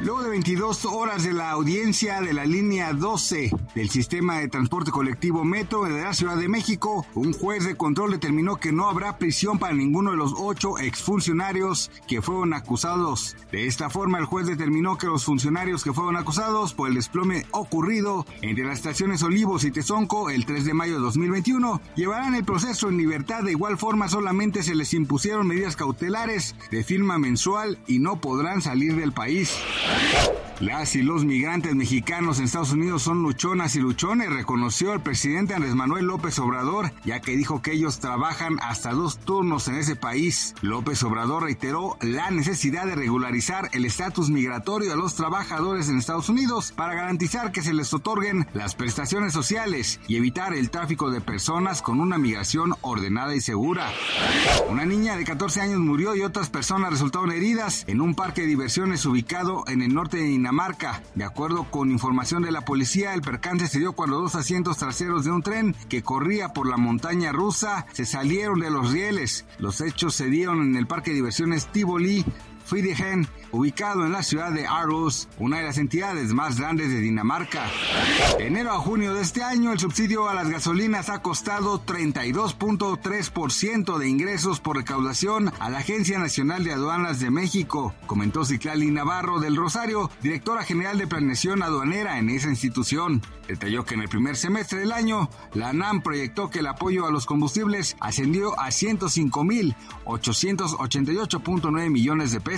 Luego de 22 horas de la audiencia de la línea 12 del sistema de transporte colectivo Metro de la Ciudad de México, un juez de control determinó que no habrá prisión para ninguno de los ocho exfuncionarios que fueron acusados. De esta forma, el juez determinó que los funcionarios que fueron acusados por el desplome ocurrido entre las estaciones Olivos y Tezonco el 3 de mayo de 2021 llevarán el proceso en libertad. De igual forma, solamente se les impusieron medidas cautelares de firma mensual y no podrán salir del país. Las y los migrantes mexicanos en Estados Unidos son luchonas y luchones, reconoció el presidente Andrés Manuel López Obrador, ya que dijo que ellos trabajan hasta dos turnos en ese país. López Obrador reiteró la necesidad de regularizar el estatus migratorio a los trabajadores en Estados Unidos para garantizar que se les otorguen las prestaciones sociales y evitar el tráfico de personas con una migración ordenada y segura. Una niña de 14 años murió y otras personas resultaron heridas en un parque de diversiones ubicado en el norte de Dinamarca. De acuerdo con información de la policía, el percance se dio cuando dos asientos traseros de un tren que corría por la montaña rusa se salieron de los rieles. Los hechos se dieron en el parque de diversiones Tivoli, Friedrichshain, ubicado en la ciudad de Aarhus, una de las entidades más grandes de Dinamarca. Enero a junio de este año, el subsidio a las gasolinas ha costado 32.3% de ingresos por recaudación a la Agencia Nacional de Aduanas de México, comentó Ciclali Navarro del Rosario, directora general de planeación aduanera en esa institución. Detalló que en el primer semestre del año, la ANAM proyectó que el apoyo a los combustibles ascendió a 105.888.9 millones de pesos.